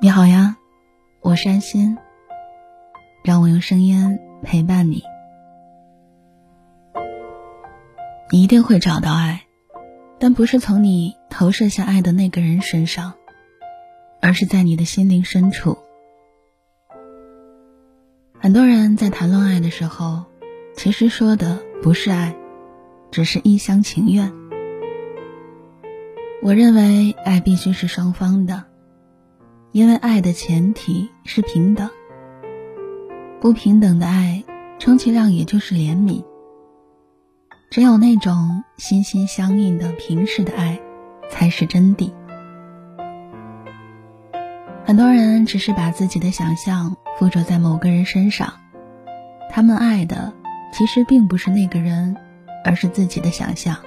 你好呀，我是安心，让我用声音陪伴你。你一定会找到爱，但不是从你投射下爱的那个人身上，而是在你的心灵深处。很多人在谈论爱的时候，其实说的不是爱，只是一厢情愿。我认为爱必须是双方的，因为爱的前提是平等。不平等的爱，充其量也就是怜悯。只有那种心心相印的平视的爱，才是真谛。很多人只是把自己的想象附着在某个人身上，他们爱的其实并不是那个人，而是自己的想象。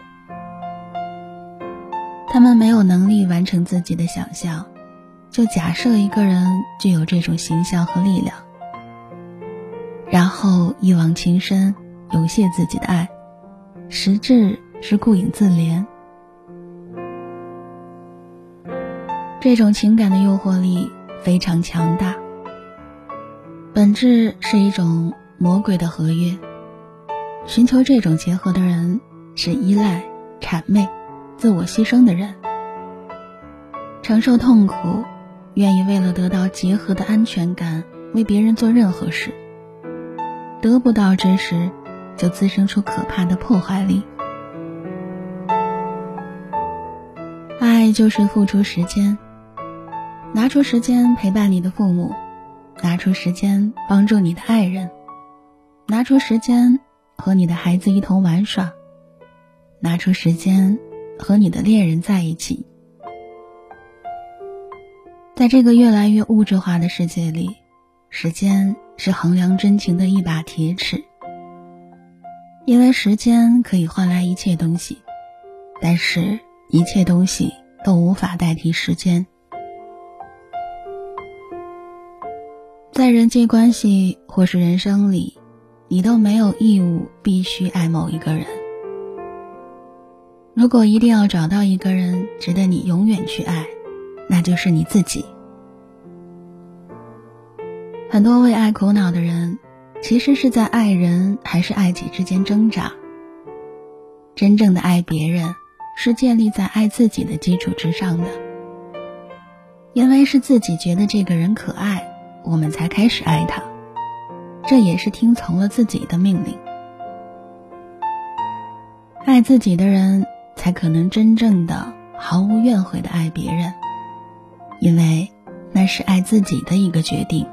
他们没有能力完成自己的想象，就假设一个人具有这种形象和力量，然后一往情深，涌现自己的爱。实质是顾影自怜，这种情感的诱惑力非常强大。本质是一种魔鬼的合约，寻求这种结合的人是依赖、谄媚、自我牺牲的人，承受痛苦，愿意为了得到结合的安全感为别人做任何事，得不到之时。就滋生出可怕的破坏力。爱就是付出时间，拿出时间陪伴你的父母，拿出时间帮助你的爱人，拿出时间和你的孩子一同玩耍，拿出时间和你的恋人在一起。在这个越来越物质化的世界里，时间是衡量真情的一把铁尺。因为时间可以换来一切东西，但是一切东西都无法代替时间。在人际关系或是人生里，你都没有义务必须爱某一个人。如果一定要找到一个人值得你永远去爱，那就是你自己。很多为爱苦恼的人。其实是在爱人还是爱己之间挣扎。真正的爱别人，是建立在爱自己的基础之上的。因为是自己觉得这个人可爱，我们才开始爱他，这也是听从了自己的命令。爱自己的人，才可能真正的毫无怨悔的爱别人，因为那是爱自己的一个决定。